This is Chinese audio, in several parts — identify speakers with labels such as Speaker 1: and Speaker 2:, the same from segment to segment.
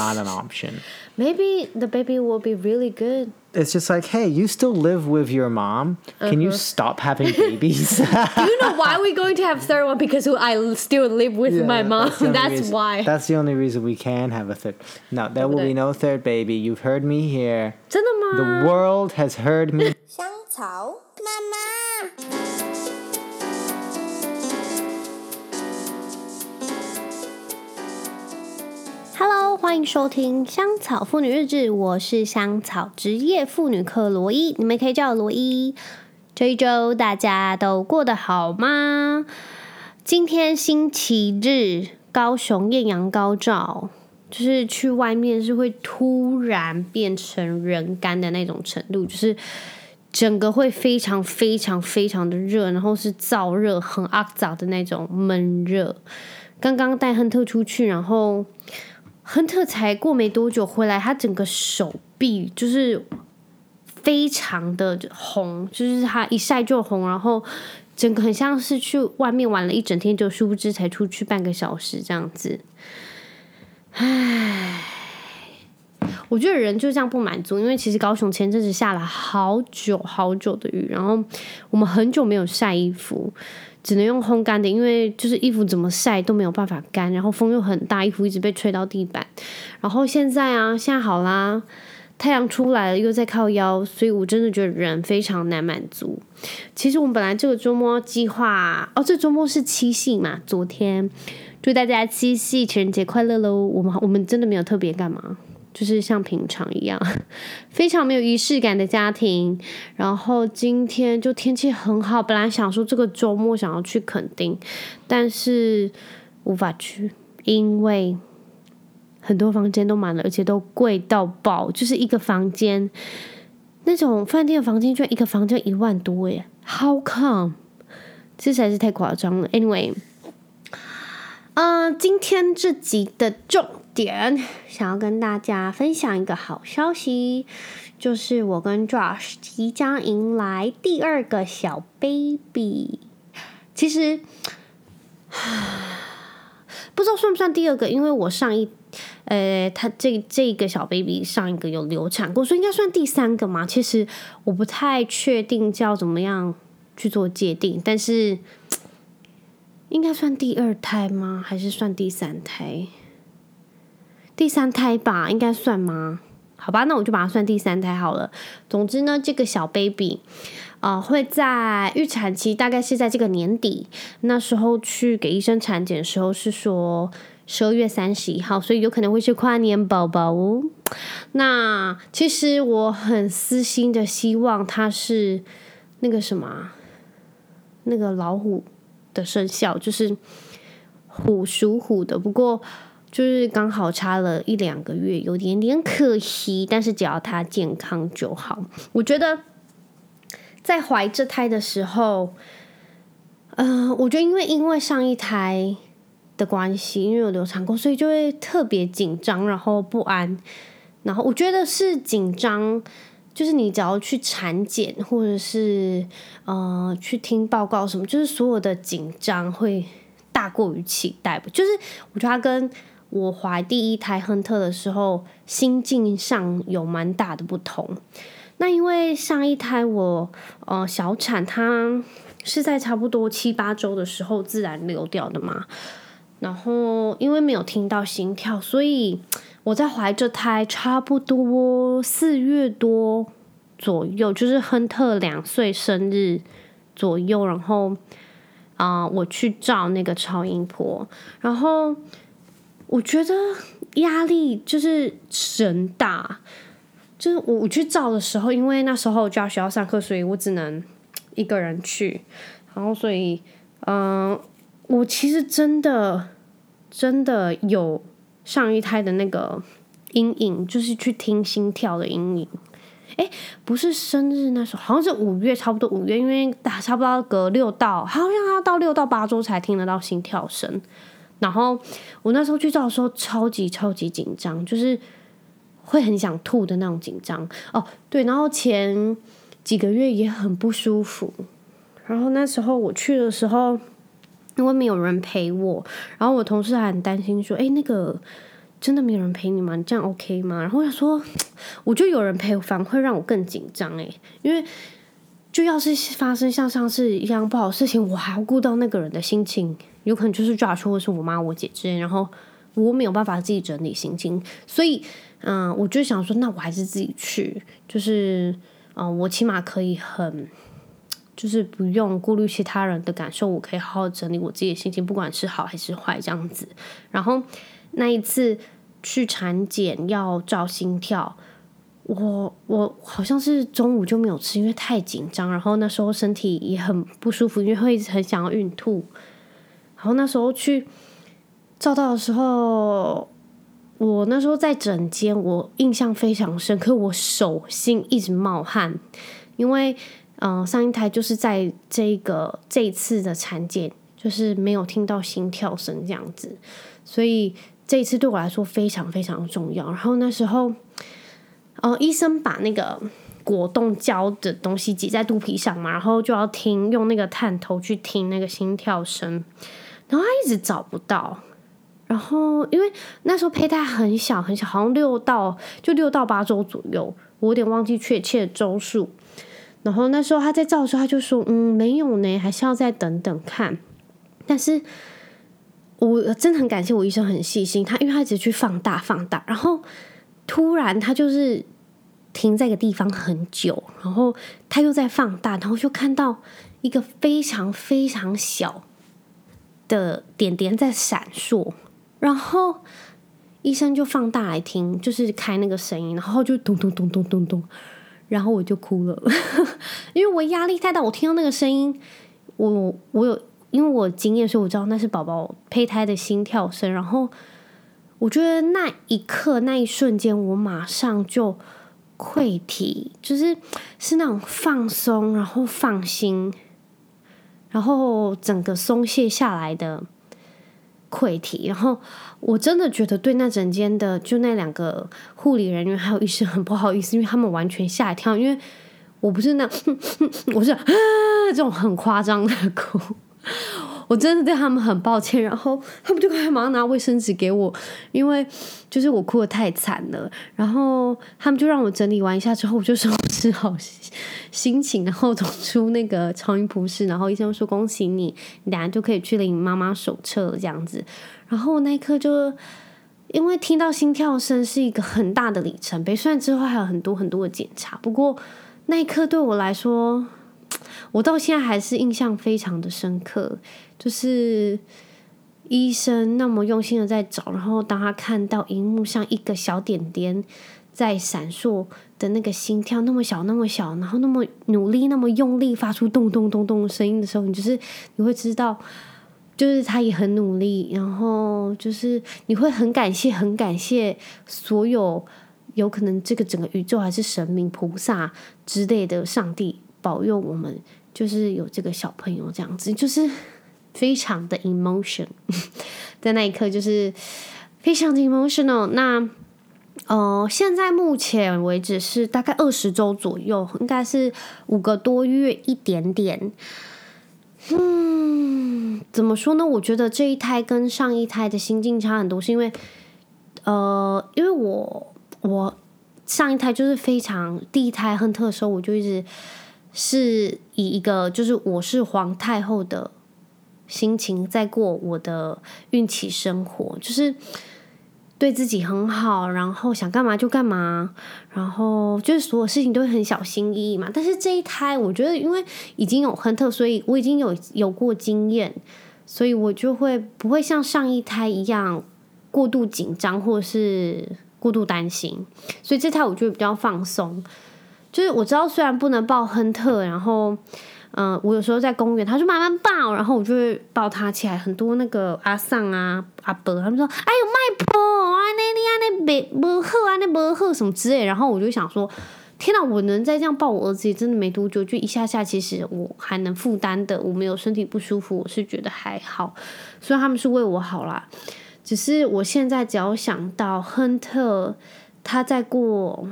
Speaker 1: not an option.
Speaker 2: Maybe the baby will be really good.
Speaker 1: It's just like, hey, you still live with your mom. Can you stop having babies?
Speaker 2: Do you know why we're going to have third one? Because I still live with
Speaker 1: Yeah,
Speaker 2: my mom.
Speaker 1: the only
Speaker 2: That's,
Speaker 1: reason-
Speaker 2: why.
Speaker 1: That's the only reason we can have a third. No, there will be no third baby. You've heard me here.
Speaker 2: 真的
Speaker 1: The
Speaker 2: 吗？
Speaker 1: world has heard me.
Speaker 3: 香草妈妈。
Speaker 2: Hello，欢迎收听香草妇女日志，我是香草职业妇女课罗伊，你们可以叫我罗伊。这一周大家都过得好吗？今天星期日，高雄艳阳高照，就是去外面是会突然变成人干的那种程度，就是整个会非常非常非常的热，然后是燥热，很肮脏的那种闷热。刚刚带亨特出去，然后。亨特才过没多久回来，他整个手臂就是非常的红，就是他一晒就红，然后整个很像是去外面玩了一整天，就殊不知才出去半个小时这样子。唉，我觉得人就这样不满足，因为其实高雄前阵子下了好久好久的雨，然后我们很久没有晒衣服。只能用烘干的，因为就是衣服怎么晒都没有办法干，然后风又很大，衣服一直被吹到地板。然后现在啊，现在好啦，太阳出来了，又在靠腰，所以我真的觉得人非常难满足。其实我们本来这个周末计划，哦，这周末是七夕嘛，昨天祝大家七夕情人节快乐喽！我们我们真的没有特别干嘛。就是像平常一样，非常没有仪式感的家庭。然后今天就天气很好，本来想说这个周末想要去垦丁，但是无法去，因为很多房间都满了，而且都贵到爆。就是一个房间，那种饭店的房间，就一个房间一万多耶，How come？这实在是太夸张了。Anyway，嗯、今天这集的重点想要跟大家分享一个好消息，就是我跟 Josh 即将迎来第二个小 baby。其实 不知道算不算第二个，因为我上一呃，他这这个小 baby 上一个有流产过，所以应该算第三个嘛。其实我不太确定叫怎么样去做界定，但是应该算第二胎吗？还是算第三胎？第三胎吧，应该算吗？好吧，那我就把它算第三胎好了。总之呢，这个小 baby，呃，会在预产期，大概是在这个年底，那时候去给医生产检的时候是说十二月三十一号，所以有可能会是跨年宝宝哦。那其实我很私心的希望他是那个什么，那个老虎的生肖，就是虎属虎的，不过。就是刚好差了一两个月，有点点可惜。但是只要他健康就好。我觉得在怀这胎的时候，嗯、呃，我觉得因为因为上一胎的关系，因为有流产过，所以就会特别紧张，然后不安。然后我觉得是紧张，就是你只要去产检或者是呃去听报告什么，就是所有的紧张会大过于期待。就是我觉得他跟我怀第一胎亨特的时候，心境上有蛮大的不同。那因为上一胎我呃小产，它是在差不多七八周的时候自然流掉的嘛。然后因为没有听到心跳，所以我在怀这胎差不多四月多左右，就是亨特两岁生日左右，然后啊、我去照那个超音波，然后。我觉得压力就是神大，就是我我去照的时候，因为那时候就要学校上课，所以我只能一个人去，然后所以，嗯、我其实真的真的有上一胎的那个阴影，就是去听心跳的阴影。诶，不是生日那时候，好像是五月，差不多五月，因为打差不多隔六到，好像要到六到八周才听得到心跳声。然后我那时候去照的时候，超级超级紧张，就是会很想吐的那种紧张。哦，对，然后前几个月也很不舒服。然后那时候我去的时候，因为没有人陪我，然后我同事还很担心说：“哎，那个真的没有人陪你吗？你这样 OK 吗？然后我想说，我觉得有人陪，反而会让我更紧张诶，因为就要是发生像上次一样不好事情，我还要顾到那个人的心情，有可能就是 Josh 或是我妈、我姐之类，然后我没有办法自己整理心情，所以嗯、我就想说，那我还是自己去，就是嗯、我起码可以很，就是不用顾虑其他人的感受，我可以好好整理我自己的心情，不管是好还是坏这样子，然后。那一次去产检要照心跳，我我好像是中午就没有吃，因为太紧张，然后那时候身体也很不舒服，因为会很想要孕吐。然后那时候去照到的时候，我那时候在诊间，我印象非常深刻，我手心一直冒汗，因为嗯、呃，上一胎就是在这个这一次的产检，就是没有听到心跳声这样子，所以。这一次对我来说非常非常重要。然后那时候，呃，医生把那个果冻胶的东西挤在肚皮上嘛，然后就要听，用那个探头去听那个心跳声。然后他一直找不到。然后因为那时候胚胎很小很小，好像六到就六到八周左右，我有点忘记确切的周数。然后那时候他在照的时候，他就说：“嗯，没有呢，还是要再等等看。”但是。我真的很感谢我医生很细心，他因为他一直去放大放大，然后突然他就是停在一个地方很久，然后他又在放大，然后就看到一个非常非常小的点点在闪烁，然后医生就放大来听，就是开那个声音，然后就咚咚咚咚咚咚，然后我就哭了，因为我压力太大，我听到那个声音，我我有。因为我经验，所以我知道那是宝宝胚胎的心跳声。然后我觉得那一刻、那一瞬间，我马上就溃体，就是是那种放松，然后放心，然后整个松懈下来的溃体。然后我真的觉得对那整间的就那两个护理人员还有医生很不好意思，因为他们完全吓一跳，因为我不是那，我是 这种很夸张的哭。我真的对他们很抱歉，然后他们就赶忙拿卫生纸给我，因为就是我哭得太惨了，然后他们就让我整理完一下之后，我就收拾好心情，然后走出那个超音波室，然后医生说恭喜你，你等下就可以去领妈妈手册这样子，然后那一刻就因为听到心跳声是一个很大的里程碑，虽然之后还有很多很多的检查，不过那一刻对我来说。我到现在还是印象非常的深刻，就是医生那么用心的在找，然后当他看到荧幕上一个小点点在闪烁的那个心跳那么小那么小，然后那么努力那么用力发出咚咚咚咚的声音的时候，你就是你会知道，就是他也很努力，然后就是你会很感谢很感谢所有有可能这个整个宇宙还是神明菩萨之类的上帝保佑我们。就是有这个小朋友这样子，就是非常的 emotion，在那一刻就是非常的 emotional。那呃，现在目前为止是大概二十周左右，应该是五个多月一点点。嗯，怎么说呢？我觉得这一胎跟上一胎的心境差很多，是因为呃，因为我我上一胎就是非常第一胎亨特的时候，我就一直。是以一个就是我是皇太后的心情在过我的孕期生活，就是对自己很好，然后想干嘛就干嘛，然后就是所有事情都很小心翼翼嘛。但是这一胎，我觉得因为已经有亨特，所以我已经有有过经验，所以我就会不会像上一胎一样过度紧张或是过度担心，所以这胎我就会比较放松。就是我知道，虽然不能抱亨特，然后，嗯、我有时候在公园，他就慢慢抱，然后我就会抱他起来。很多那个阿桑啊、阿伯，他们说：“哎呦，麦婆啊，那你啊，那没没喝啊，那没喝什么之类。”然后我就想说：“天哪，我能再这样抱我儿子，也真的没多久，就一下下，其实我还能负担的，我没有身体不舒服，我是觉得还好。虽然他们是为我好啦，只是我现在只要想到亨特，他再过。”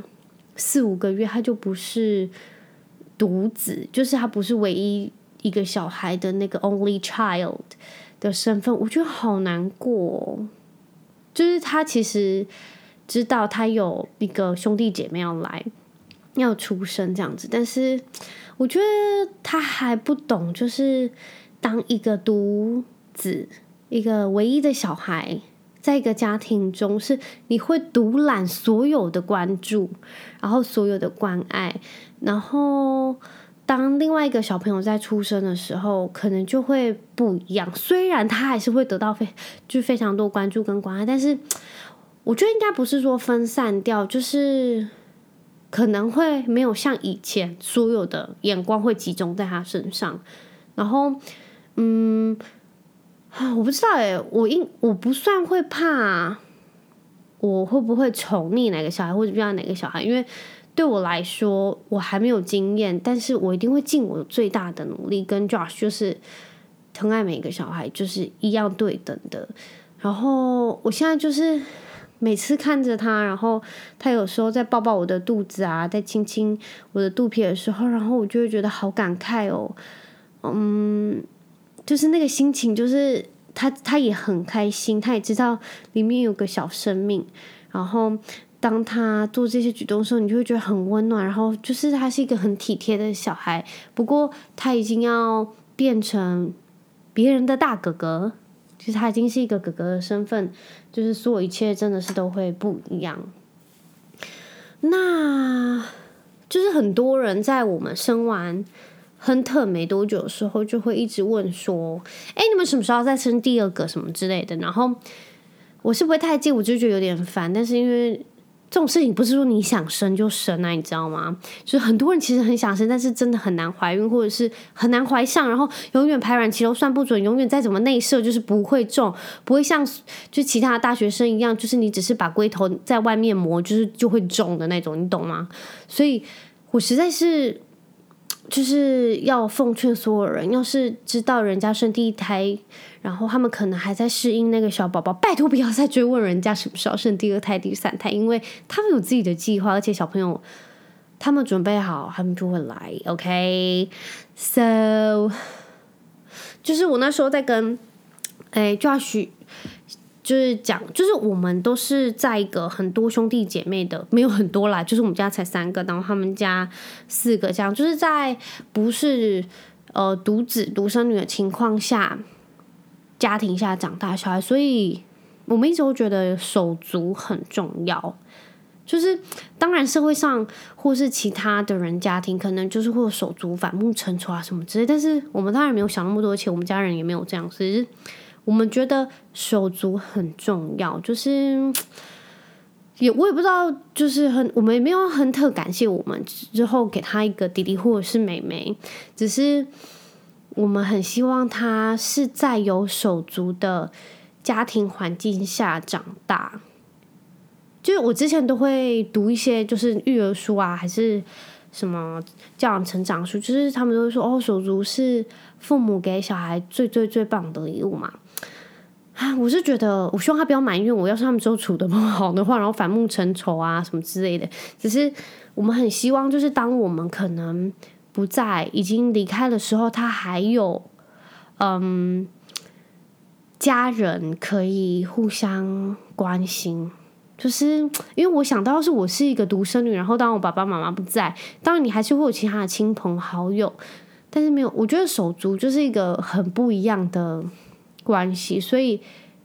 Speaker 2: 四五个月，他就不是独子，就是他不是唯一一个小孩的那个 only child 的身份，我觉得好难过。就是他其实知道他有一个兄弟姐妹要来，要出生这样子，但是我觉得他还不懂，就是当一个独子，一个唯一的小孩，在一个家庭中，是你会独揽所有的关注，然后所有的关爱，然后。当另外一个小朋友在出生的时候，可能就会不一样。虽然他还是会得到非就非常多关注跟关爱，但是我觉得应该不是说分散掉，就是可能会没有像以前所有的眼光会集中在他身上。然后，嗯，啊我不知道哎，我应我不算会怕，我会不会宠溺哪个小孩或者不要哪个小孩，因为。对我来说，我还没有经验，但是我一定会尽我最大的努力，跟 Josh 就是疼爱每一个小孩，就是一样对等的。然后我现在就是每次看着他，然后他有时候在抱抱我的肚子啊，在亲亲我的肚皮的时候，然后我就会觉得好感慨哦。嗯，就是那个心情，就是他他也很开心，他也知道里面有个小生命，然后。当他做这些举动的时候，你就会觉得很温暖，然后就是他是一个很体贴的小孩。不过他已经要变成别人的大哥哥，其实他已经是一个哥哥的身份，就是所有一切真的是都会不一样。那就是很多人在我们生完亨特没多久的时候，就会一直问说：“哎，你们什么时候再生第二个什么之类的？”然后我是不会太近，我就觉得有点烦，但是因为。这种事情不是说你想生就生啊，你知道吗？就是很多人其实很想生，但是真的很难怀孕，或者是很难怀上，然后永远排卵期都算不准，永远再怎么内射就是不会中，不会像就其他的大学生一样，就是你只是把龟头在外面磨，就是就会中的那种，你懂吗？所以我实在是就是要奉劝所有人，要是知道人家生第一胎。然后他们可能还在适应那个小宝宝，拜托不要再追问人家什么时候生第二胎、第三胎，因为他们有自己的计划，而且小朋友他们准备好，他们就会来。OK，so 就是我那时候在跟哎 Josh 就是讲，就是我们都是在一个很多兄弟姐妹的，没有很多啦，就是我们家才三个，然后他们家四个，这样就是在不是呃独子独生女的情况下。家庭下长大小孩，所以我们一直都觉得手足很重要。就是当然社会上或是其他的人家庭，可能就是会有手足反目成仇啊什么之类。但是我们当然没有想那么多，而且我们家人也没有这样。所以我们觉得手足很重要。就是也我也不知道，就是很我们也没有很特感谢我们之后给他一个弟弟或者是妹妹，只是。我们很希望他是在有手足的家庭环境下长大。就是我之前都会读一些就是育儿书啊，还是什么教养成长书，就是他们都会说哦，手足是父母给小孩最最最棒的礼物嘛。啊，我是觉得，我希望他不要埋怨我，要是他们之后处的不好的话，然后反目成仇啊什么之类的。只是我们很希望，就是当我们可能。不在，已经离开的时候，他还有嗯家人可以互相关心。就是因为我想到是我是一个独生女，然后当我爸爸妈妈不在，当然你还是会有其他的亲朋好友，但是没有。我觉得手足就是一个很不一样的关系，所以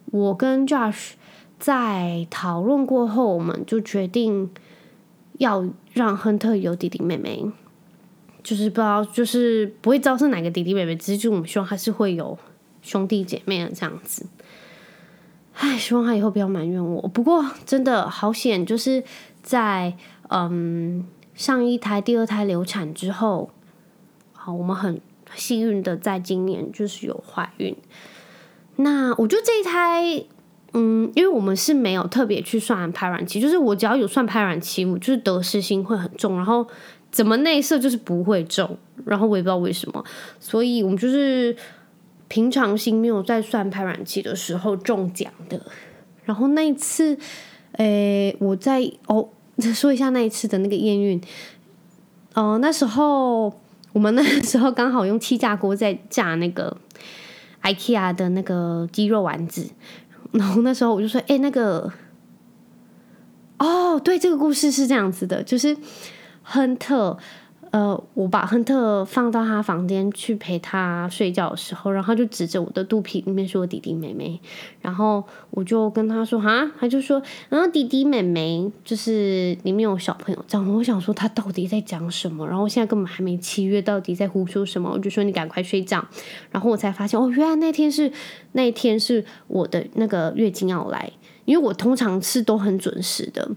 Speaker 2: 我跟 Josh 在讨论过后，我们就决定要让亨特有弟弟妹妹。就是不知道，就是不会知道是哪个弟弟妹妹，只是就我们希望还是会有兄弟姐妹的这样子。唉，希望他以后不要埋怨我。不过真的好险，就是在嗯上一胎、第二胎流产之后，好，我们很幸运的在今年就是有怀孕。那我觉得这一胎，嗯，因为我们是没有特别去算排卵期，就是我只要有算排卵期，我就是得失心会很重，然后。怎么内射就是不会中，然后我也不知道为什么，所以我们就是平常心没有在算排卵期的时候中奖的。然后那一次，诶，我在哦，说一下那一次的那个验孕，哦、那时候我们那时候刚好用气炸锅在炸那个 IKEA 的那个鸡肉丸子，然后那时候我就说：“哎，那个，哦，对，这个故事是这样子的，就是亨特。”呃，我把亨特放到他房间去陪他睡觉的时候，然后他就指着我的肚皮里面说：“弟弟妹妹。”然后我就跟他说：“哈。”他就说：“然后弟弟妹妹就是里面有小朋友。”这样，我想说他到底在讲什么？然后现在根本还没七月，到底在胡说什么？我就说：“你赶快睡觉。”然后我才发现，哦，原来那天是那天是我的那个月经要来，因为我通常是都很准时的。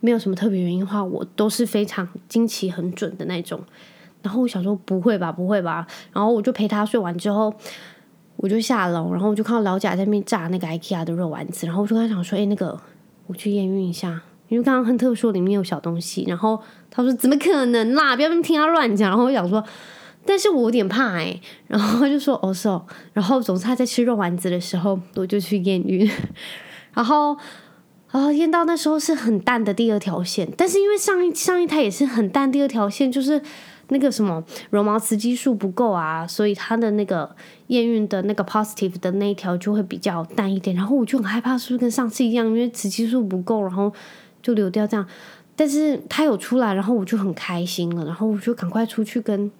Speaker 2: 没有什么特别原因的话，我都是非常惊奇很准的那种。然后我想说不会吧，不会吧。然后我就陪他睡完之后，我就下楼，然后我就看到老贾在那边炸那个 IKEA 的肉丸子。然后我就跟他讲说：“哎，那个我去验孕一下，因为刚刚亨特说里面有小东西。”然后他说：“怎么可能啦？不要听他乱讲。”然后我想说，但是我有点怕哎。然后他就说：“哦，是哦。”然后总之他在吃肉丸子的时候，我就去验孕。然后。啊，验到那时候是很淡的第二条线，但是因为上一上一胎也是很淡，第二条线就是那个什么绒毛雌激素不够啊，所以他的那个验孕的那个 positive 的那一条就会比较淡一点。然后我就很害怕，是不是跟上次一样，因为雌激素不够，然后就流掉这样。但是他有出来，然后我就很开心了，然后我就赶快出去跟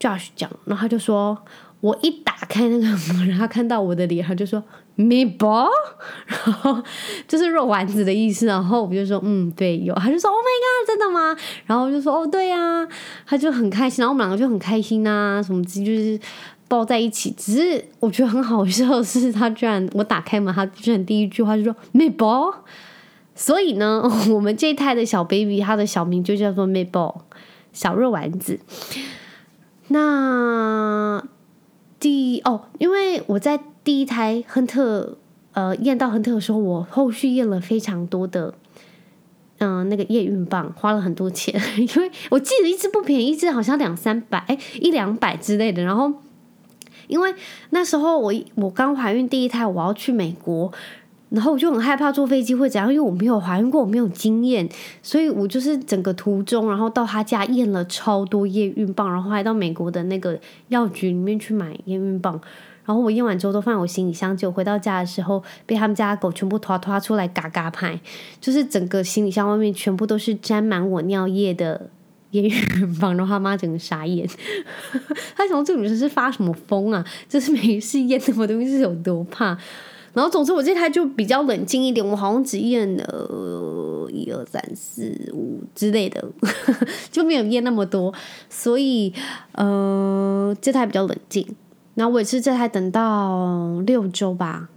Speaker 2: Josh 讲，然后他就说。我一打开那个，然后看到我的脸，他就说 me ball，然后就是肉丸子的意思。然后我就说：“嗯，对，有。”他就说：“Oh my god，真的吗？”然后我就说：“哦，对呀。”他就很开心，然后我们两个就很开心啊，什么就是抱在一起。只是我觉得很好笑的是，他居然我打开门，他居然第一句话就说 me ball。所以呢，我们这一胎的小 baby，他的小名就叫做 me ball，小肉丸子。那。第哦，因为我在第一胎亨特呃验到亨特的时候，我后续验了非常多的嗯、那个验孕棒，花了很多钱，因为我记得一支不便宜，一支好像两三百，哎一两百之类的。然后因为那时候我我刚怀孕第一胎，我要去美国。然后我就很害怕坐飞机会怎样，因为我没有怀孕过，我没有经验，所以我就是整个途中，然后到他家验了超多验孕棒，然后还到美国的那个药局里面去买验孕棒，然后我验完之后都放我行李箱，就回到家的时候被他们家狗全部拖拖出来嘎嘎拍，就是整个行李箱外面全部都是沾满我尿液的验孕棒，然后他妈整个傻眼，他想说这女生是发什么疯啊？就是没事验什么东西是有多怕？然后，总之我这台就比较冷静一点，我好像只验了一二三四五之类的，就没有验那么多，所以呃，这台比较冷静。然后我也是这台等到六周吧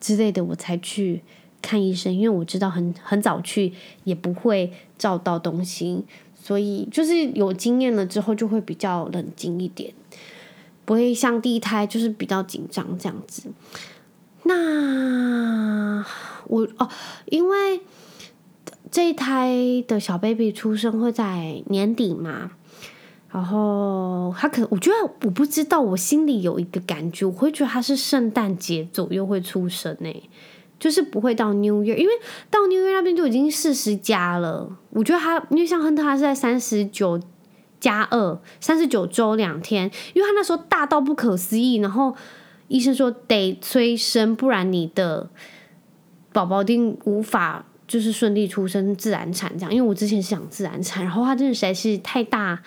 Speaker 2: 之类的，我才去看医生，因为我知道很很早去也不会照到东西，所以就是有经验了之后就会比较冷静一点，不会像第一胎就是比较紧张这样子。那我哦，因为这一胎的小 baby 出生会在年底嘛，然后他可我觉得我不知道，我心里有一个感觉，我会觉得他是圣诞节左右会出生诶，就是不会到 New Year，因为到 New Year 那边就已经四十加了。我觉得他因为像亨特他是在三十九加二，三十九周两天，因为他那时候大到不可思议，然后。医生说得催生，不然你的宝宝定无法就是顺利出生自然产这样。因为我之前是想自然产，然后他真的实在是太大，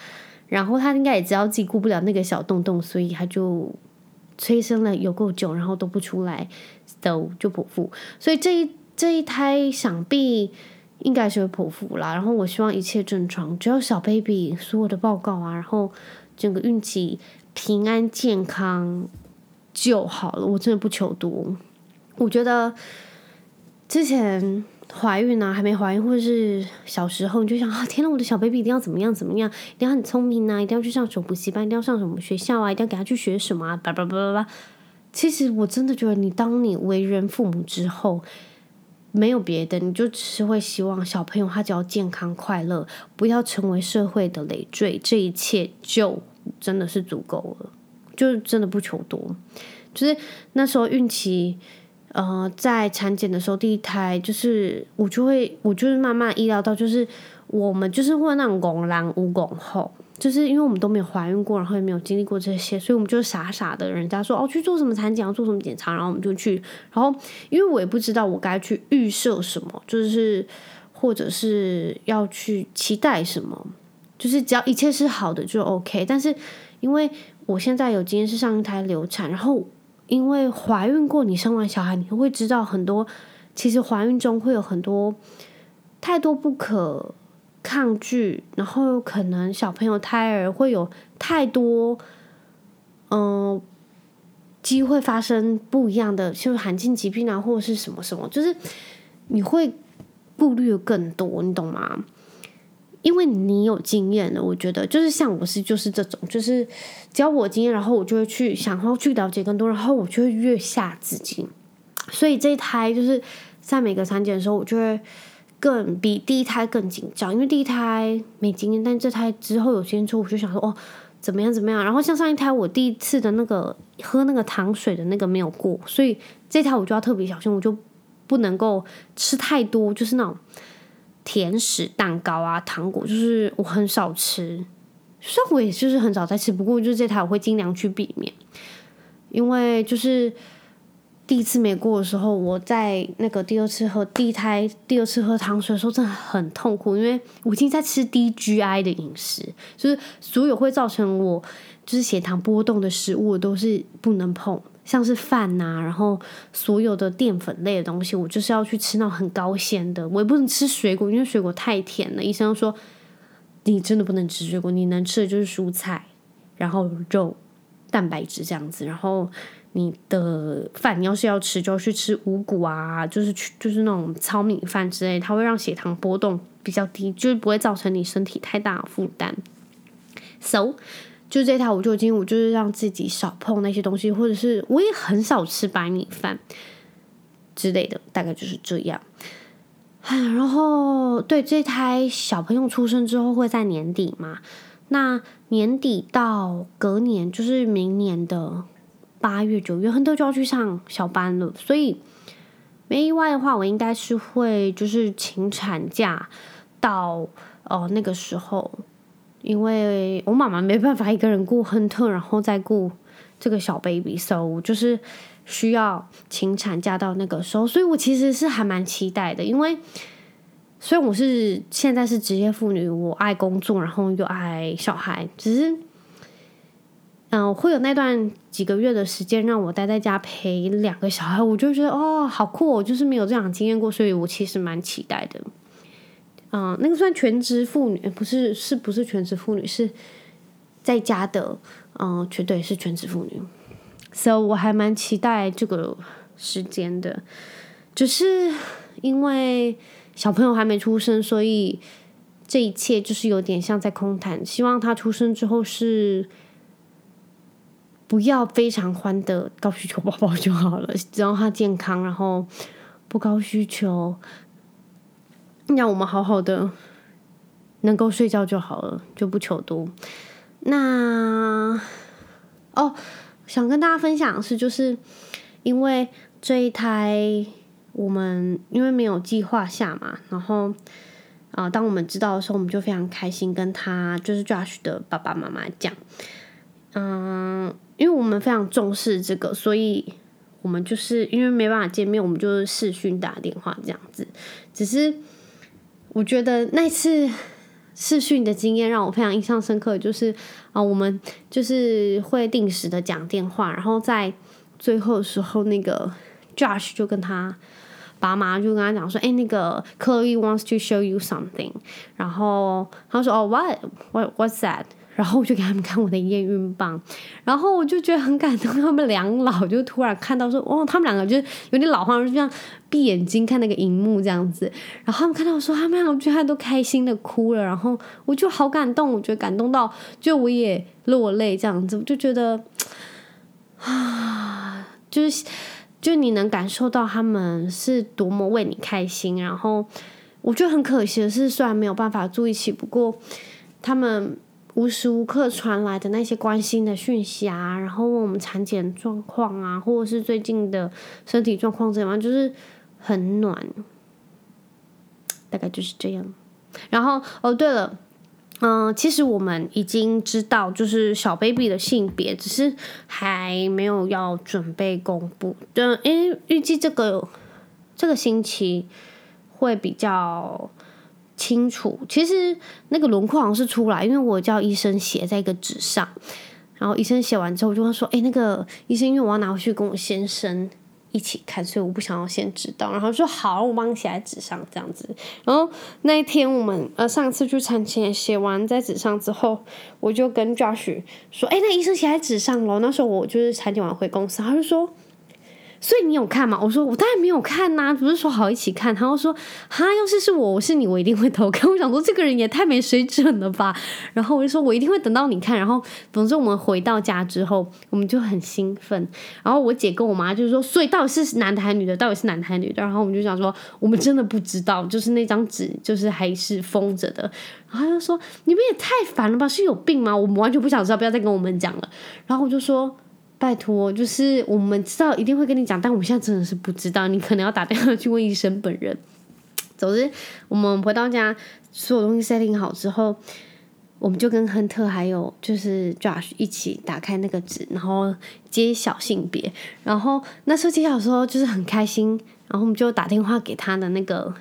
Speaker 2: 然后他应该也知道自己顾不了那个小洞洞，所以他就催生了有够久，然后都不出来，都就剖腹。所以这一这一胎想必应该是会剖腹啦。然后我希望一切正常，只要小 baby 所有的报告啊，然后整个孕期平安健康。就好了，我真的不求多。我觉得之前怀孕啊，还没怀孕，或者是小时候，你就想啊，天呐，我的小 baby 一定要怎么样怎么样，一定要很聪明啊，一定要去上什么补习班，一定要上什么学校啊，一定要给他去学什么啊，叭叭叭叭叭。其实我真的觉得，你当你为人父母之后，没有别的，你就只是会希望小朋友他只要健康快乐，不要成为社会的累赘，这一切就真的是足够了。就真的不求多，就是那时候孕期，呃，在产检的时候，第一胎就是我就会，我就是慢慢意料到，就是我们就是会那种拱狼无拱后，就是因为我们都没有怀孕过，然后也没有经历过这些，所以我们就傻傻的，人家说哦去做什么产检，要做什么检查，然后我们就去。然后因为我也不知道我该去预设什么，就是或者是要去期待什么，就是只要一切是好的就 OK。但是因为我现在有经验是上一胎流产，然后因为怀孕过，你生完小孩，你会知道很多，其实怀孕中会有很多太多不可。抗拒，然后可能小朋友胎儿会有太多，嗯、机会发生不一样的，就是罕见疾病啊，或者是什么什么，就是你会顾虑更多，你懂吗？因为你有经验了，我觉得就是像我是就是这种，就是只要我经验，然后我就会去想要去了解更多，然后我就会越下自己。所以这一胎就是在每个产检的时候，我就会。更比第一胎更紧张，因为第一胎没经验，但这胎之后有经验之后，我就想说哦，怎么样怎么样。然后像上一胎，我第一次的那个喝那个糖水的那个没有过，所以这胎我就要特别小心，我就不能够吃太多，就是那种甜食、蛋糕啊、糖果，就是我很少吃。虽然我也就是很少在吃，不过就是这胎我会尽量去避免，因为就是。第一次没过的时候，我在那个第二次喝第一胎第二次喝糖水的时候，真的很痛苦，因为我已经在吃低 GI 的饮食，就是所有会造成我就是血糖波动的食物我都是不能碰，像是饭呐、然后所有的淀粉类的东西，我就是要去吃那种很高纤的，我也不能吃水果，因为水果太甜了。医生说你真的不能吃水果，你能吃的就是蔬菜，然后肉、蛋白质这样子，然后。你的饭，你要是要吃，就要去吃五谷啊，就是去就是那种糙米饭之类，它会让血糖波动比较低，就是不会造成你身体太大负担。So，就这套我就已经我就是让自己少碰那些东西，或者是我也很少吃白米饭之类的，大概就是这样。然后对，这胎小朋友出生之后会在年底嘛？那年底到隔年就是明年的。八月、九月很多就要去上小班了，所以没意外的话，我应该是会就是请产假到哦那个时候，因为我妈妈没办法一个人顾亨特，然后再顾这个小 baby，so 就是需要请产假到那个时候，所以我其实是还蛮期待的，因为虽然我是现在是职业妇女，我爱工作，然后又爱小孩，只是。嗯，会有那段几个月的时间让我待在家陪两个小孩，我就觉得哦，好酷哦，就是没有这样经验过，所以我其实蛮期待的。嗯，那个算全职妇女，不是，是不是全职妇女？是在家的，嗯，绝对是全职妇女。So 我还蛮期待这个时间的，只是因为小朋友还没出生，所以这一切就是有点像在空谈。希望他出生之后是。不要非常欢的高需求宝宝就好了，只要他健康，然后不高需求，让我们好好的能够睡觉就好了，就不求多。那哦，想跟大家分享的是，就是因为这一胎我们因为没有计划下嘛，然后啊、当我们知道的时候，我们就非常开心，跟他就是 Josh 的爸爸妈妈讲，嗯。因为我们非常重视这个，所以我们就是因为没办法见面，我们就是视讯打电话这样子。只是我觉得那次试训的经验让我非常印象深刻，就是啊，我们就是会定时的讲电话，然后在最后的时候，那个 Josh 就跟他爸妈就跟他讲说：“哎，那个 Chloe wants to show you something。”然后他说：“哦，what what what's that？” 然后我就给他们看我的验孕棒，然后我就觉得很感动。他们两老就突然看到说：“哦，他们两个就有点老花，就这样闭眼睛看那个荧幕这样子。”然后他们看到我说：“他们两个居然都开心的哭了。”然后我就好感动，我觉得感动到就我也落泪这样子，我就觉得啊，就是就你能感受到他们是多么为你开心。然后我觉得很可惜的是，虽然没有办法住一起，不过他们。无时无刻传来的那些关心的讯息啊，然后问我们产检状况啊，或者是最近的身体状况怎么样，就是很暖，大概就是这样。然后哦，对了，嗯、其实我们已经知道，就是小 baby 的性别，只是还没有要准备公布。对，因为预计这个这个星期会比较清楚。其实那个轮廓好像是出来，因为我叫医生写在一个纸上，然后医生写完之后我就会说：“哎，那个医生，因为我要拿回去跟我先生。”一起看，所以我不想要先知道。然后说好，我帮你写在纸上这样子。然后那一天我们呃上次去产前写完在纸上之后，我就跟 Josh 说：“哎，那医生写在纸上了。”那时候我就是产检完回公司，他就说。所以你有看吗？我说我当然没有看呐、不是说好一起看。然后说哈，要是是我，我是你，我一定会偷看。我想说这个人也太没水准了吧。然后我就说我一定会等到你看。然后总之我们回到家之后，我们就很兴奋。然后我姐跟我妈就是说，所以到底是男的还是女的？到底是男的还是女的？然后我们就想说，我们真的不知道，就是那张纸就是还是封着的。然后他就说你们也太烦了吧，是有病吗？我们完全不想知道，不要再跟我们讲了。然后我就说。拜托，就是我们知道一定会跟你讲，但我们现在真的是不知道，你可能要打电话去问医生本人。总之，我们回到家，所有东西 setting 好之后，我们就跟亨特还有就是 Josh 一起打开那个纸，然后揭晓性别。然后那时候揭晓的时候就是很开心，然后我们就打电话给他的那个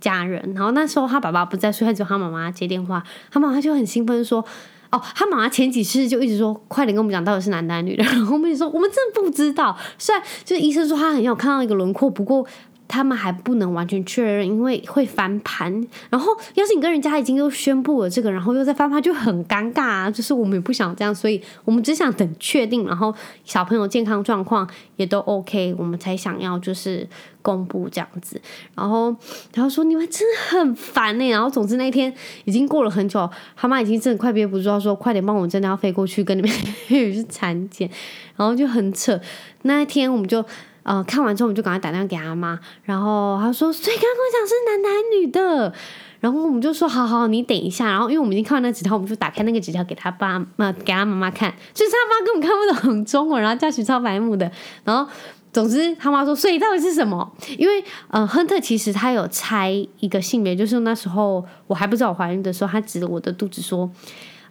Speaker 2: 家人。然后那时候他爸爸不在，所以只有他妈妈接电话，他妈妈就很兴奋说。哦，他妈妈前几次就一直说，快点跟我们讲到底是男的还是女的，然后我们就说我们真的不知道。虽然就是医生说他很有看到一个轮廓，不过。他们还不能完全确认，因为会翻盘。然后，要是你跟人家已经又宣布了这个，然后又再翻盘，就很尴尬啊。就是我们也不想这样，所以我们只想等确定，然后小朋友健康状况也都 OK，我们才想要就是公布这样子。然后，然后说你们真的很烦呢。然后，总之那一天已经过了很久，他妈已经真的快憋不住，说快点帮我，真的要飞过去跟你们 去产检。然后就很扯。那一天我们就。呃，看完之后我们就赶快打电话给他妈，然后他说：“所以刚刚讲是男的还是女的？”然后我们就说：“好好，你等一下。”然后因为我们已经看完那纸条，我们就打开那个纸条给他爸妈，给他妈妈看。就是他妈根本看不懂中文，然后叫许超白目的。然后总之他妈说：“所以到底是什么？”因为呃，亨特其实他有猜一个性别，就是那时候我还不知道我怀孕的时候，他指着我的肚子说。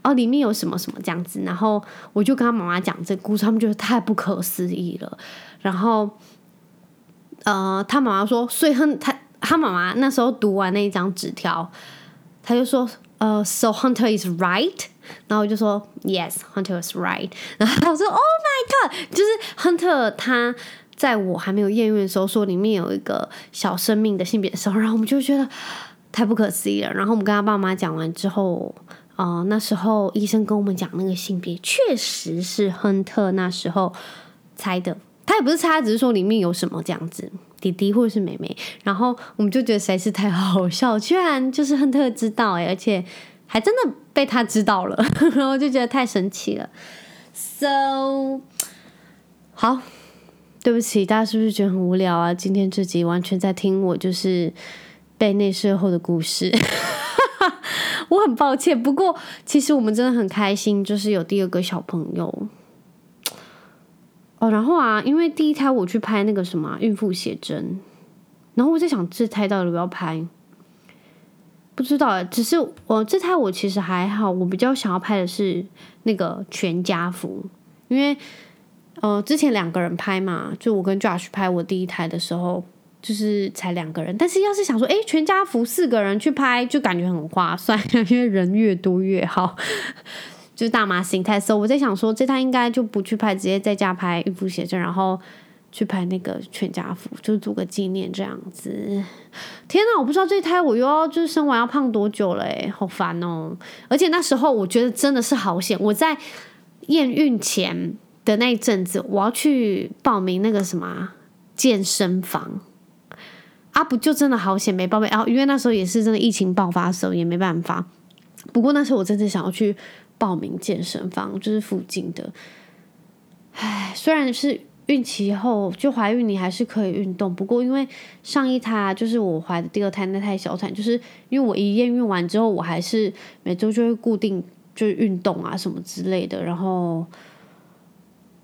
Speaker 2: 哦，里面有什么什么这样子，然后我就跟他妈妈讲这故事，他们觉得太不可思议了。然后，呃，他妈妈说，所以亨他他妈妈那时候读完那一张纸条，他就说，呃，So Hunter is right。然后我就说，Yes，Hunter is right。然后他说，Oh my God，就是亨特他在我还没有验孕的时候说里面有一个小生命的性别的时候，然后我们就觉得太不可思议了。然后我们跟他爸妈讲完之后。哦、那时候医生跟我们讲那个性别确实是亨特那时候猜的，他也不是猜，只是说里面有什么这样子，弟弟或者是妹妹。然后我们就觉得实在是太好笑，居然就是亨特知道哎，而且还真的被他知道了，然后就觉得太神奇了。So 好，对不起，大家是不是觉得很无聊啊？今天这集完全在听我就是被内射后的故事。我很抱歉，不过其实我们真的很开心，就是有第二个小朋友。哦，然后啊，因为第一胎我去拍那个什么孕妇写真，然后我在想这胎到底要不要拍，不知道。只是我这胎我其实还好，我比较想要拍的是那个全家福，因为呃之前两个人拍嘛，就我跟 Josh 拍我第一胎的时候。就是才两个人，但是要是想说，哎，全家福四个人去拍，就感觉很划算，因为人越多越好，就是大妈心态。所以我在想说，这胎应该就不去拍，直接在家拍孕妇写真，然后去拍那个全家福，就做个纪念这样子。天哪，我不知道这胎我又要就是生完要胖多久嘞，好烦哦！而且那时候我觉得真的是好险，我在验孕前的那一阵子，我要去报名那个什么健身房。啊，不就真的好险没报备啊！因为那时候也是真的疫情爆发的时候，也没办法。不过那时候我真的想要去报名健身房，就是附近的。唉，虽然是孕期后就怀孕，你还是可以运动。不过因为上一胎就是我怀的第二胎，那胎小产，就是因为我一验孕完之后，我还是每周就会固定就是运动啊什么之类的。然后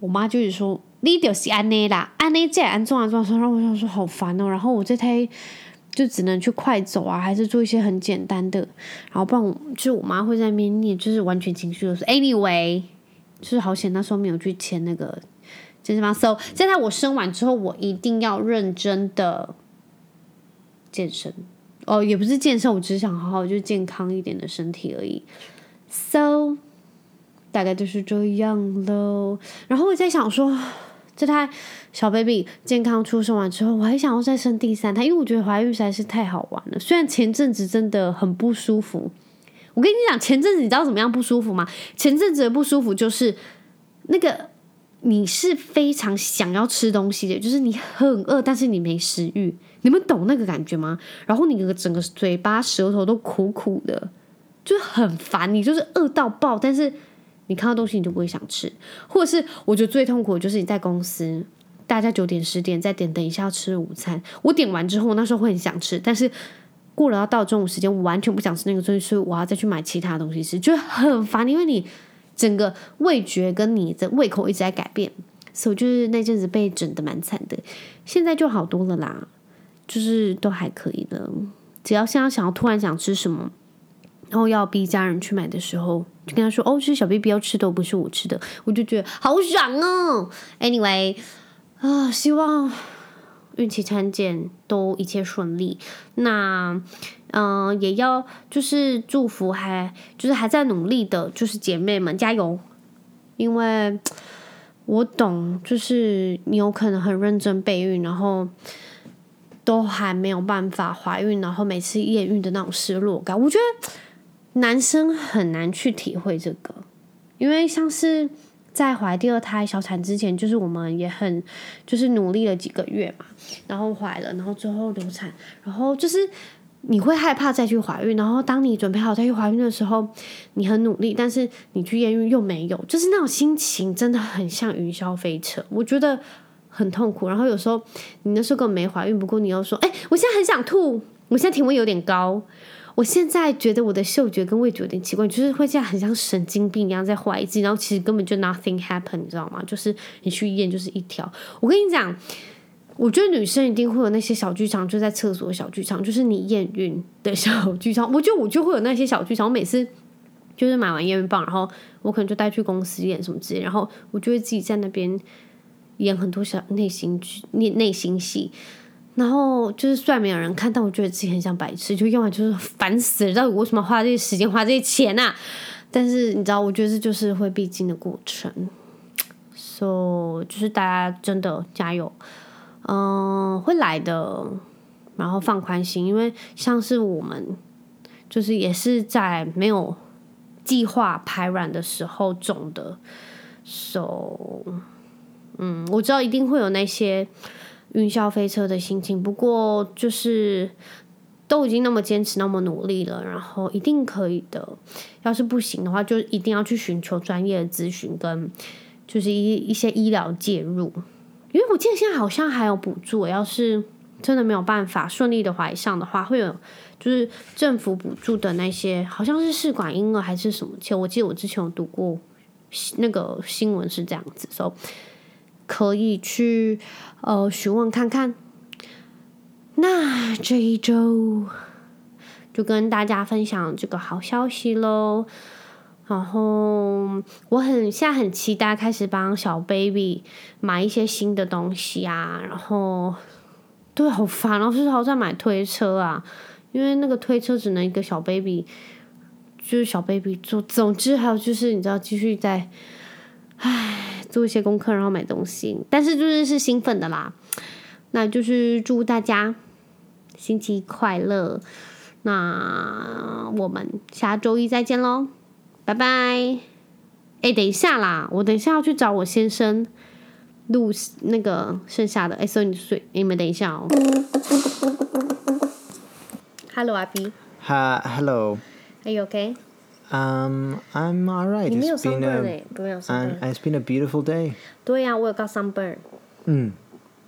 Speaker 2: 我妈就是说。你就是安内啦，安内再安装安装，然后我想说好烦哦。然后我这胎就只能去快走啊，还是做一些很简单的，然后不然我就是我妈会在那边念，就是完全情绪都是 anyway，就是好险那时候没有去签那个健身房。So 现在我生完之后，我一定要认真的健身哦，也不是健身，我只是想好好就健康一点的身体而已。So 大概就是这样喽。然后我在想说。这胎小 baby 健康出生完之后，我还想要再生第三胎，因为我觉得怀孕实在是太好玩了。虽然前阵子真的很不舒服，我跟你讲，前阵子你知道怎么样不舒服吗？前阵子的不舒服就是那个你是非常想要吃东西的，就是你很饿，但是你没食欲，你们懂那个感觉吗？然后你的整个嘴巴、舌头都苦苦的，就很烦。你就是饿到爆，但是。你看到东西你就不会想吃，或者是我觉得最痛苦的就是你在公司，大家九点十点再点，等一下要吃午餐，我点完之后，那时候会很想吃，但是过了要到中午时间，我完全不想吃那个东西，所以我要再去买其他东西吃，就很烦，因为你整个味觉跟你的胃口一直在改变，所以就是那阵子被整的蛮惨的，现在就好多了啦，就是都还可以的，只要现在想要突然想吃什么。然后要逼家人去买的时候，就跟他说：“哦，这是小 baby 要吃的，不是我吃的。”我就觉得好爽哦。Anyway，啊，希望孕期产检都一切顺利。那，嗯、也要就是祝福还就是还在努力的，就是姐妹们加油。因为我懂，就是你有可能很认真备孕，然后都还没有办法怀孕，然后每次验孕的那种失落感，我觉得。男生很难去体会这个，因为像是在怀第二胎小产之前，就是我们也很就是努力了几个月嘛，然后怀了，然后最后流产，然后就是你会害怕再去怀孕，然后当你准备好再去怀孕的时候，你很努力，但是你去验孕又没有，就是那种心情真的很像云霄飞车，我觉得很痛苦。然后有时候你那时候根本没怀孕，不过你又说，哎，我现在很想吐，我现在体温有点高。我现在觉得我的嗅觉跟味觉有点奇怪，就是会这样很像神经病一样在怀疑自己，然后其实根本就 nothing happen，你知道吗？就是你去验就是一条。我跟你讲，我觉得女生一定会有那些小剧场，就在厕所小剧场，就是你验孕的小剧场。我觉得我就会有那些小剧场。我每次就是买完验孕棒，然后我可能就带去公司验什么之类，然后我就会自己在那边演很多小内心剧、内内心戏。然后就是，虽然没有人看，但我觉得自己很像白痴，就用完就是烦死了，到底为什么花这些时间、花这些钱啊？但是你知道，我觉得这就是会必经的过程。So，就是大家真的加油，嗯、会来的。然后放宽心，因为像是我们，就是也是在没有计划排卵的时候种的。So，嗯，我知道一定会有那些。云霄飞车的心情，不过就是都已经那么坚持，那么努力了，然后一定可以的。要是不行的话，就一定要去寻求专业的咨询，跟就是一一些医疗介入。因为我记得现在好像还有补助，要是真的没有办法顺利的怀上的话，会有就是政府补助的那些，好像是试管婴儿还是什么？其实我记得我之前有读过那个新闻是这样子，所以。可以去呃询问看看。那这一周就跟大家分享这个好消息喽。然后我很现在很期待开始帮小 baby 买一些新的东西啊。然后对，好烦哦，就是好想买推车啊，因为那个推车只能一个小 baby，就是小 baby 坐。总之还有就是你知道继续在，唉。做一些功课，然后买东西，但是就是是兴奋的啦。那就是祝大家星期快乐。那我们下周一再见喽，拜拜。哎，等一下啦，我等一下要去找我先生录那个剩下的。哎，所以你睡，你们等一下哦。Hello，阿 B。
Speaker 1: 哈，Hello。
Speaker 2: Are you okay?
Speaker 1: Um, I'm alright.
Speaker 2: 你没有 sunburn 欸？没有
Speaker 1: sunburn。It's been a beautiful day.
Speaker 2: 对呀，我有个 sunburn。
Speaker 1: 嗯，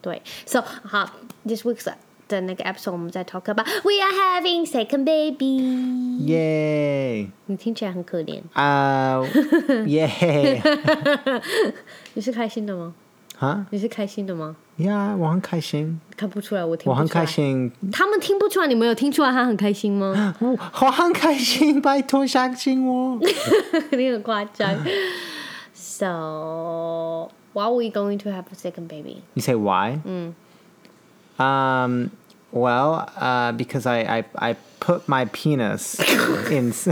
Speaker 2: 对。So 好，this week's 的那个 episode 我们在 talk about we are having second baby。
Speaker 1: 耶！
Speaker 2: 你听起来很可怜。
Speaker 1: 啊，耶！
Speaker 2: 你是开心的吗？
Speaker 1: 哈
Speaker 2: 你是开心的吗？
Speaker 1: 呀，我很开心，
Speaker 2: 看不出来，我听
Speaker 1: 我很开。心，
Speaker 2: 他们听不出来，你们有听出来他很开心吗？
Speaker 1: 我 我很开心，拜托相信我。
Speaker 2: 你很夸张。So, why are we going to have a second baby?
Speaker 1: You say why? Um. Well, uh, because I, I, I put my penis in.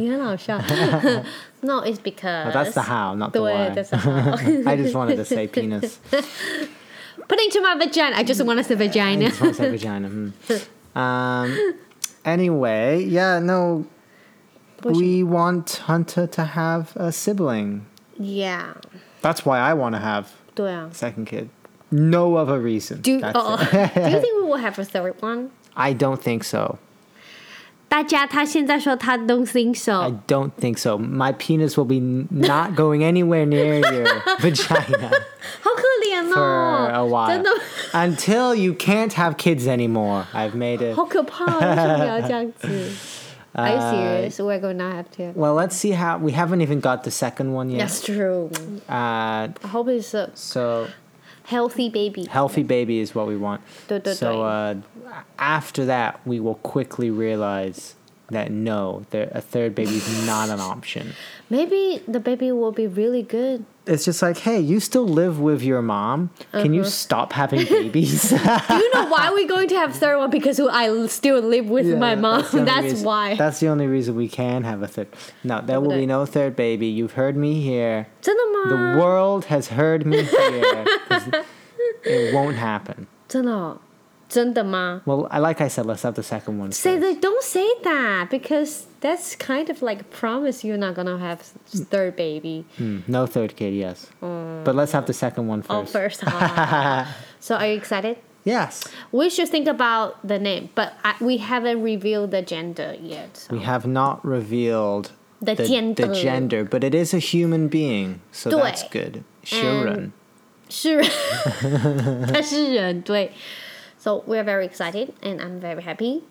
Speaker 2: You're not sure. no, it's because.
Speaker 1: That's the how, not the why. I just wanted to say penis.
Speaker 2: Putting to my vagina. I just want to say vagina.
Speaker 1: I just want to say vagina. Hmm. Um, anyway, yeah, no. We want Hunter to have a sibling.
Speaker 2: Yeah.
Speaker 1: That's why I want to have second kid. No other reason.
Speaker 2: Do,
Speaker 1: That's
Speaker 2: oh,
Speaker 1: it.
Speaker 2: do you think we will have a third one?
Speaker 1: I don't think so.
Speaker 2: 大家，他现在说他 don't think so.
Speaker 1: I don't think so. My penis will be n- not going anywhere near your vagina
Speaker 2: 好可怜
Speaker 1: for
Speaker 2: 哦
Speaker 1: a while.
Speaker 2: 真的
Speaker 1: Until you can't have kids anymore. I've made it.
Speaker 2: 好可怕，为什么你要这样子？Are you
Speaker 1: Uh,
Speaker 2: serious? We're going to have to.
Speaker 1: Well, let's see how. We haven't even got the second one yet.
Speaker 2: That's true.
Speaker 1: Uh,
Speaker 2: I hope it's a
Speaker 1: so
Speaker 2: Healthy baby.
Speaker 1: Healthy baby is what we want. So uh, after that, we will quickly realize that no, there, a third baby is not an option.
Speaker 2: Maybe the baby will be really good.
Speaker 1: It's just like, hey, you still live with your mom. Uh-huh. Can you uh-huh. stop having babies?
Speaker 2: Do you know why we're going to have third one? Because I still live with
Speaker 1: yeah,
Speaker 2: my
Speaker 1: mom. That's,
Speaker 2: that's
Speaker 1: reason,
Speaker 2: why.
Speaker 1: That's the only reason we can have a third. No, there will be no third baby. You've heard me here The world has heard me here. 'cause it won't happen.
Speaker 2: 真的哦，真的吗
Speaker 1: Well, I like I said, let's have the second one.
Speaker 2: Say
Speaker 1: first.
Speaker 2: that. Don't say that because that's kind of like a promise you're not gonna have third baby.
Speaker 1: Hmm, no third kid, yes. But let's have the second one
Speaker 2: Oh,
Speaker 1: first.
Speaker 2: first. ah. so are you excited?
Speaker 1: Yes.
Speaker 2: We should think about the name, but I, we haven't revealed the gender yet. so-
Speaker 1: We have not revealed
Speaker 2: The gender.
Speaker 1: the gender, but it is a human being, so that's
Speaker 2: 对。
Speaker 1: good. Shurun.
Speaker 2: 是人，他是人，对。So we're very excited, and I'm very happy.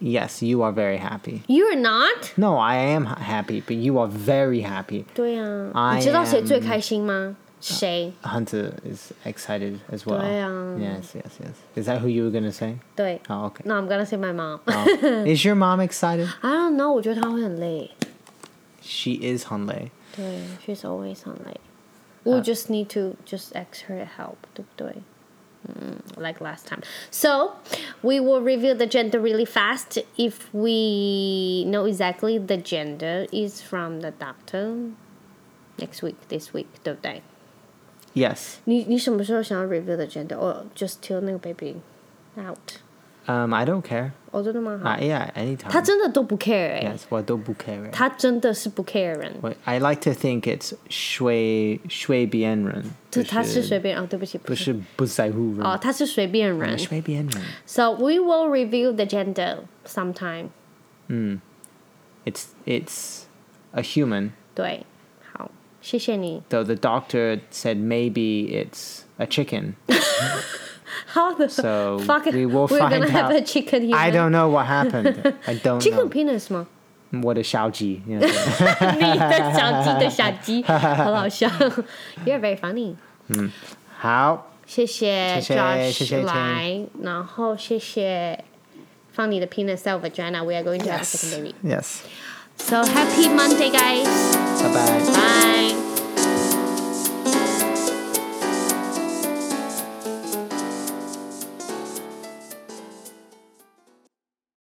Speaker 1: Yes, you are very happy.
Speaker 2: You're not?
Speaker 1: No, I am ha- happy, but you are very happy.
Speaker 2: 对啊，
Speaker 1: I
Speaker 2: 你知道谁
Speaker 1: am-
Speaker 2: 最开心吗？ 谁？
Speaker 1: Hunter is excited as well.
Speaker 2: 对啊。
Speaker 1: Yes, yes, yes. Is that who you were gonna say?
Speaker 2: 对。
Speaker 1: Oh, okay.
Speaker 2: No, I'm gonna say my mom.
Speaker 1: Oh. is your mom excited?
Speaker 2: I don't know，我觉得她会很累。
Speaker 1: She is Hunlei.
Speaker 2: 对，she's always 很累。We just need to just ask her help，对不对？嗯，like last time. So we will reveal the gender really fast. If we know exactly the gender is from the doctor next week, this week，对不对？
Speaker 1: Yes.
Speaker 2: 你你什么时候想要 reveal the gender? Or just till 那个 baby out？
Speaker 1: Um, I don't care.
Speaker 2: 哦，真的吗？好
Speaker 1: Uh, yeah, anytime.
Speaker 2: 他真的都不 care 哎、
Speaker 1: yes, well, don't care.
Speaker 2: 他真的是不 care 人。
Speaker 1: Wait, I like to think it's shui shui bianren.
Speaker 2: 这他是随便哦，对不起，不是。
Speaker 1: 不是不在乎人。
Speaker 2: 哦，他是随便人。
Speaker 1: shui bianren.
Speaker 2: So we will reveal the gender sometime.
Speaker 1: It's it's a human.
Speaker 2: 对， 好，谢谢你。
Speaker 1: Though the doctor said maybe it's a chicken.
Speaker 2: How the
Speaker 1: So
Speaker 2: fuck
Speaker 1: we will
Speaker 2: we're
Speaker 1: find
Speaker 2: gonna have
Speaker 1: out.
Speaker 2: a chicken here?
Speaker 1: I don't know what happened. I don't
Speaker 2: Chicken
Speaker 1: know.
Speaker 2: penis 吗？
Speaker 1: What a 小鸡. You know.
Speaker 2: 你的小鸡的小鸡，很好笑。You're very funny.
Speaker 1: 好，
Speaker 2: 谢谢
Speaker 1: 谢谢
Speaker 2: Josh
Speaker 1: 谢谢
Speaker 2: 来，然后谢谢放你的 penis cell vagina. We are going to have a second baby.
Speaker 1: Yes.
Speaker 2: So happy Monday, guys.
Speaker 1: Bye bye.
Speaker 2: Bye.